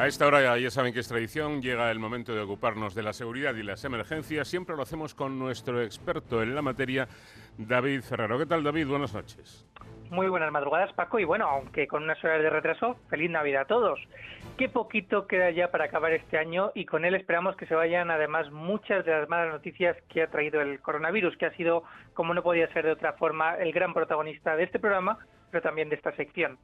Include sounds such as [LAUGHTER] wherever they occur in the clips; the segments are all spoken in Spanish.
A esta hora ya saben que es tradición, llega el momento de ocuparnos de la seguridad y las emergencias. Siempre lo hacemos con nuestro experto en la materia, David Ferrero. ¿Qué tal, David? Buenas noches. Muy buenas madrugadas, Paco. Y bueno, aunque con unas horas de retraso, feliz Navidad a todos. Qué poquito queda ya para acabar este año y con él esperamos que se vayan además muchas de las malas noticias que ha traído el coronavirus, que ha sido, como no podía ser de otra forma, el gran protagonista de este programa, pero también de esta sección.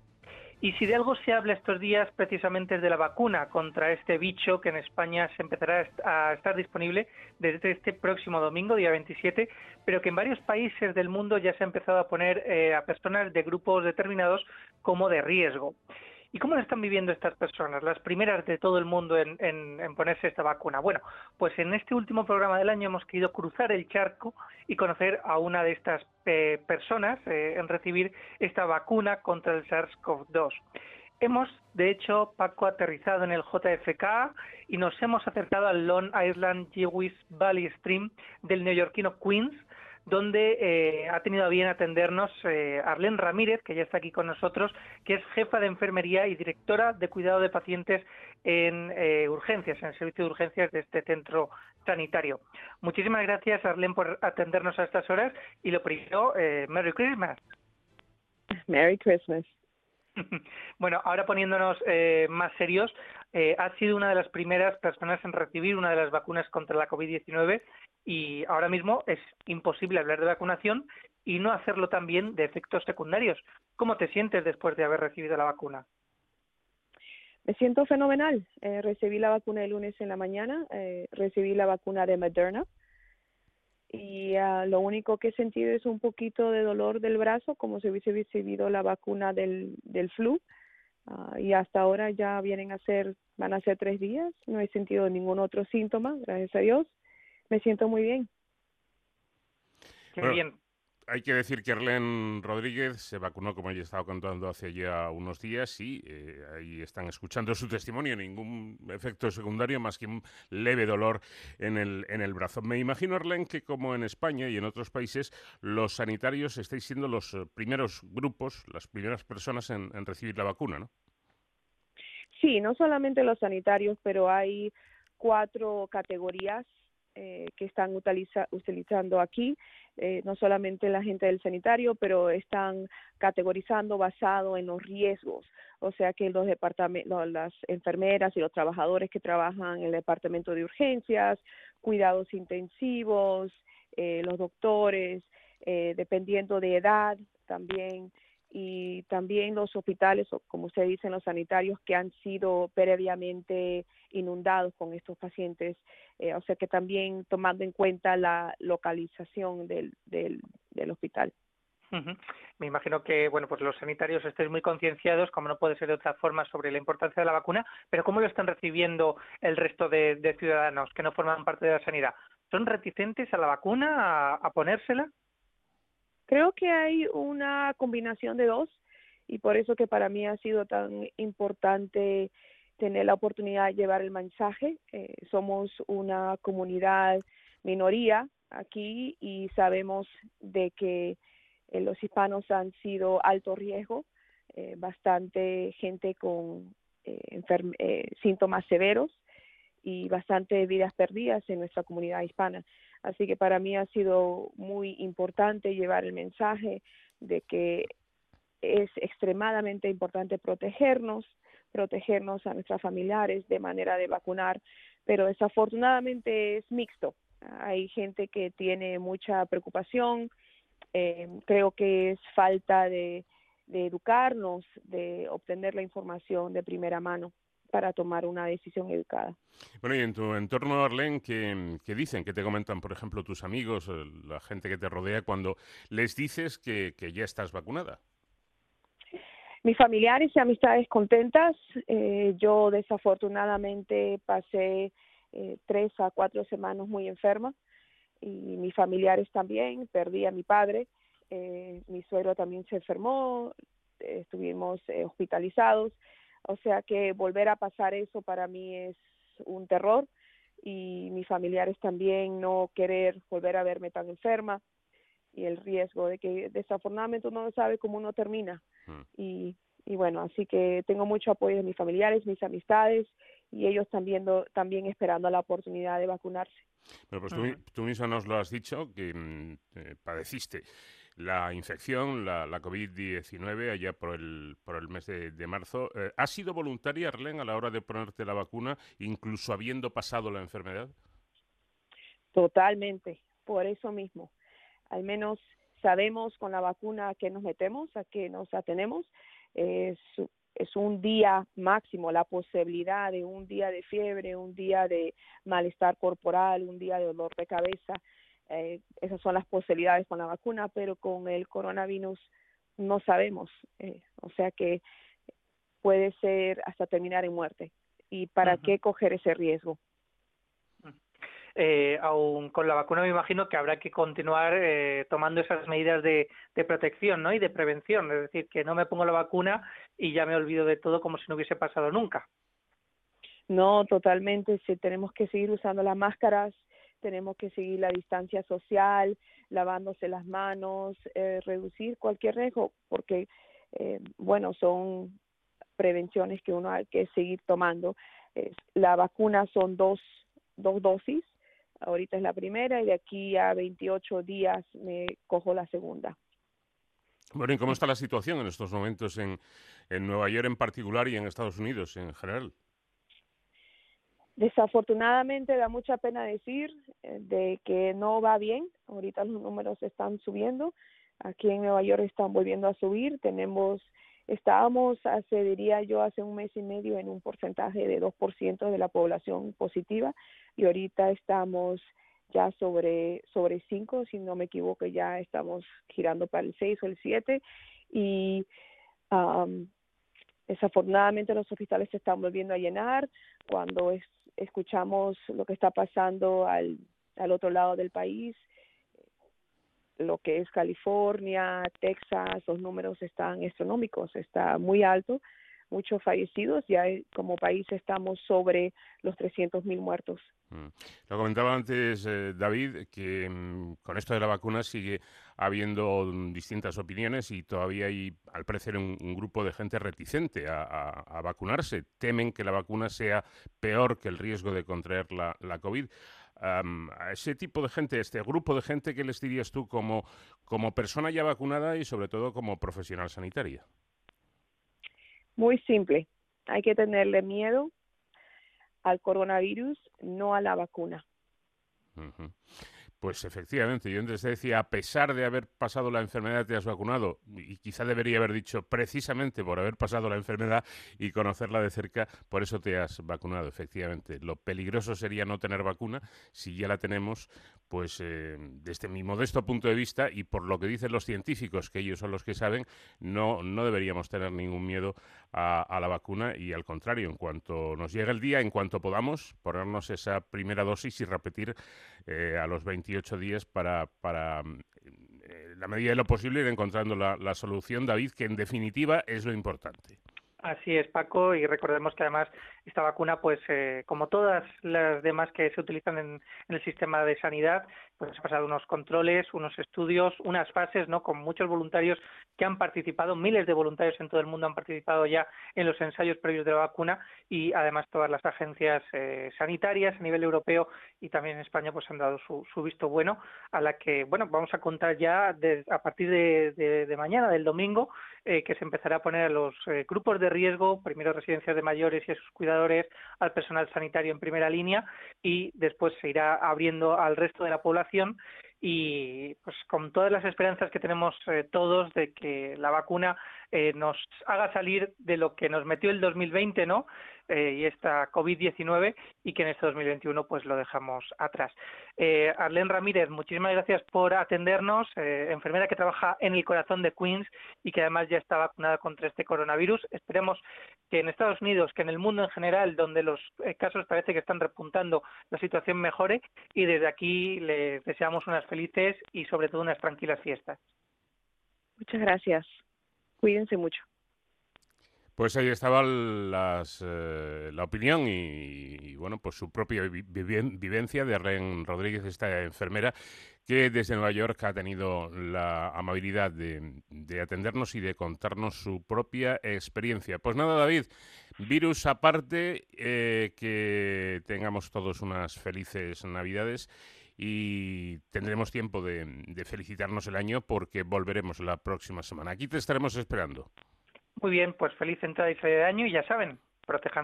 Y si de algo se habla estos días precisamente es de la vacuna contra este bicho que en España se empezará a estar disponible desde este próximo domingo, día 27, pero que en varios países del mundo ya se ha empezado a poner eh, a personas de grupos determinados como de riesgo. ¿Y cómo lo están viviendo estas personas, las primeras de todo el mundo en, ponerse esta vacuna? Bueno, pues en este último programa del año hemos querido cruzar el charco y conocer a una de estas eh, personas eh, en recibir esta vacuna contra el SARS-CoV-2. Hemos, de hecho, Paco, aterrizado en el JFK y nos hemos acercado al Long Island Jewish Valley Stream del neoyorquino Queens, donde eh, ha tenido a bien atendernos eh, Ramírez, que ya está aquí con nosotros, que es jefa de enfermería y directora de cuidado de pacientes en eh, urgencias, en el servicio de urgencias de este centro sanitario. Muchísimas gracias, Arlene, por atendernos a estas horas y lo primero, Merry Christmas. Merry Christmas. [LAUGHS] Bueno, ahora poniéndonos más serios, ha sido una de las primeras personas en recibir una de las vacunas contra la COVID-19 y ahora mismo es imposible hablar de vacunación y no hacerlo también de efectos secundarios. ¿Cómo te sientes después de haber recibido la vacuna? Me siento fenomenal. Eh, recibí la vacuna el lunes en la mañana, eh, recibí la vacuna de Moderna y uh, lo único que he sentido es un poquito de dolor del brazo, como si hubiese recibido la vacuna del, del flu. Uh, y hasta ahora ya vienen a ser, van a ser tres días. No he sentido ningún otro síntoma, gracias a Dios me siento muy bien. Qué bien. Hay que decir que Arlene Rodríguez se vacunó, como ya estaba contando hace ya unos días, y eh, ahí están escuchando su testimonio, ningún efecto secundario más que un leve dolor en el, en el brazo. Me imagino, Arlene, que como en España y en otros países, los sanitarios estáis siendo los eh, primeros grupos, las primeras personas en recibir la vacuna, ¿no? Sí, no solamente los sanitarios, pero hay cuatro categorías eh, que están utilizando aquí, eh, no solamente la gente del sanitario, pero están categorizando basado en los riesgos. O sea que los departamentos, las enfermeras y los trabajadores que trabajan en el departamento de urgencias, cuidados intensivos, eh, los doctores, dependiendo de edad también y también los hospitales, o como se dice, los sanitarios que han sido previamente inundados con estos pacientes, eh, o sea que también tomando en cuenta la localización del, del, hospital. Me imagino que bueno, pues los sanitarios estén muy concienciados, como no puede ser de otra forma, sobre la importancia de la vacuna, pero ¿cómo lo están recibiendo el resto de, ciudadanos que no forman parte de la sanidad? ¿Son reticentes a la vacuna, a ponérsela? Creo que hay una combinación de dos y por eso que para mí ha sido tan importante tener la oportunidad de llevar el mensaje. Eh, somos una comunidad minoría aquí y sabemos de que eh, los hispanos han sido alto riesgo, eh, bastante gente con síntomas severos y bastante vidas perdidas en nuestra comunidad hispana. Así que para mí ha sido muy importante llevar el mensaje de que es extremadamente importante protegernos, protegernos a nuestros familiares de manera de vacunar, pero desafortunadamente es mixto. Hay gente que tiene mucha preocupación, eh, creo que es falta de educarnos, de obtener la información de primera mano para tomar una decisión educada. Bueno, y en tu entorno, Arlene, ¿qué, dicen? ¿Qué te comentan, por ejemplo, tus amigos, la gente que te rodea, cuando les dices que, ya estás vacunada? Mis familiares y amistades contentas. Eh, yo desafortunadamente pasé eh, tres a cuatro semanas muy enferma y mis familiares también. Perdí a mi padre, eh, mi suegro también se enfermó, estuvimos hospitalizados o sea que volver a pasar eso para mí es un terror y mis familiares también no querer volver a verme tan enferma y el riesgo de que desafortunadamente uno no sabe cómo uno termina mm. y y bueno, así que tengo mucho apoyo de mis familiares, mis amistades y ellos también, también esperando la oportunidad de vacunarse. Bueno, pues tú, tú misma nos lo has dicho, que mm, eh, padeciste la infección, la, la COVID-19, allá por el, por el mes de, marzo. Eh, ¿Ha sido voluntaria, Arlene, a la hora de ponerte la vacuna, incluso habiendo pasado la enfermedad? Totalmente, por eso mismo. Al menos sabemos con la vacuna a qué nos metemos, a qué nos atenemos. Es, es un día máximo, la posibilidad de un día de fiebre, un día de malestar corporal, un día de dolor de cabeza eh, esas son las posibilidades con la vacuna, pero con el coronavirus no sabemos. Eh, o sea que puede ser hasta terminar en muerte. ¿Y para qué coger ese riesgo? Eh, aún con la vacuna me imagino que habrá que continuar eh, tomando esas medidas de, de, protección ¿no? y de prevención, es decir, que no me pongo la vacuna y ya me olvido de todo como si no hubiese pasado nunca. No, totalmente, sí, tenemos que seguir usando las máscaras, tenemos que seguir la distancia social, lavándose las manos, eh, reducir cualquier riesgo, porque, eh, bueno, son prevenciones que uno hay que seguir tomando. la vacuna son dos, dos dosis, ahorita es la primera y de aquí a 28 días me cojo la segunda. Bueno, ¿y cómo está la situación en estos momentos en, en Nueva York en particular y en Estados Unidos en general? Desafortunadamente da mucha pena decir eh, de que no va bien. Ahorita los números están subiendo. Aquí en Nueva York están volviendo a subir. Tenemos, estábamos hace, diría yo, hace un mes y medio en un porcentaje de 2% de la población positiva y ahorita estamos ya sobre, sobre 5, si no me equivoco, ya estamos girando para el 6 o el 7 y desafortunadamente los hospitales se están volviendo a llenar cuando es, escuchamos lo que está pasando al, al otro lado del país, lo que es California, Texas, los números están astronómicos, está muy alto, muchos fallecidos, ya como país estamos sobre los 300 mil muertos. Mm. Lo comentaba antes eh, David, que mm, con esto de la vacuna sigue habiendo mm, distintas opiniones y todavía hay, al parecer, un, grupo de gente reticente a, vacunarse. Temen que la vacuna sea peor que el riesgo de contraer la, la COVID. a ese tipo de gente, este grupo de gente, ¿qué les dirías tú como, como persona ya vacunada y sobre todo como profesional sanitaria? Muy simple. Hay que tenerle miedo al coronavirus, no a la vacuna. Pues efectivamente, yo antes decía, a pesar de haber pasado la enfermedad, te has vacunado, y quizá debería haber dicho precisamente por haber pasado la enfermedad y conocerla de cerca, por eso te has vacunado, efectivamente. Lo peligroso sería no tener vacuna, si ya la tenemos, pues eh, desde mi modesto punto de vista y por lo que dicen los científicos, que ellos son los que saben, no, no deberíamos tener ningún miedo a, la vacuna y al contrario, en cuanto nos llegue el día, en cuanto podamos, ponernos esa primera dosis y repetir eh, a los 28 días para, para eh, la medida de lo posible ir encontrando la, la solución, David, que en definitiva es lo importante. Así es, Paco, y recordemos que además esta vacuna, pues eh, como todas las demás que se utilizan en, el sistema de sanidad, pues ha pasado unos controles, unos estudios, unas fases, ¿no? Con muchos voluntarios que han participado, miles de voluntarios en todo el mundo han participado ya en los ensayos previos de la vacuna y además todas las agencias eh, sanitarias a nivel europeo y también en España pues han dado su, visto bueno a la que, bueno, vamos a contar ya a partir de, mañana, del domingo, eh, que se empezará a poner a los grupos de riesgo, primero residencias de mayores y a sus cuidadores, al personal sanitario en primera línea y después se irá abriendo al resto de la población y pues con todas las esperanzas que tenemos eh, todos de que la vacuna eh, nos haga salir de lo que nos metió el 2020, ¿no? Eh, y esta COVID-19 y que en este 2021 pues lo dejamos atrás. Eh, Arlene Ramírez, muchísimas gracias por atendernos, eh, enfermera que trabaja en el corazón de Queens y que además ya está vacunada contra este coronavirus. Esperemos que en Estados Unidos, que en el mundo en general, donde los casos parece que están repuntando, la situación mejore y desde aquí les deseamos unas felices y sobre todo unas tranquilas fiestas. Muchas gracias. Cuídense mucho. Pues ahí estaba las, eh, la opinión y, bueno, pues su propia vivencia de Arlen Rodríguez, esta enfermera que desde Nueva York ha tenido la amabilidad de, atendernos y de contarnos su propia experiencia. Pues nada, David, virus aparte, eh, que tengamos todos unas felices Navidades y tendremos tiempo de felicitarnos el año porque volveremos la próxima semana. Aquí te estaremos esperando. Muy bien, pues feliz entrada y feliz año y ya saben, protejan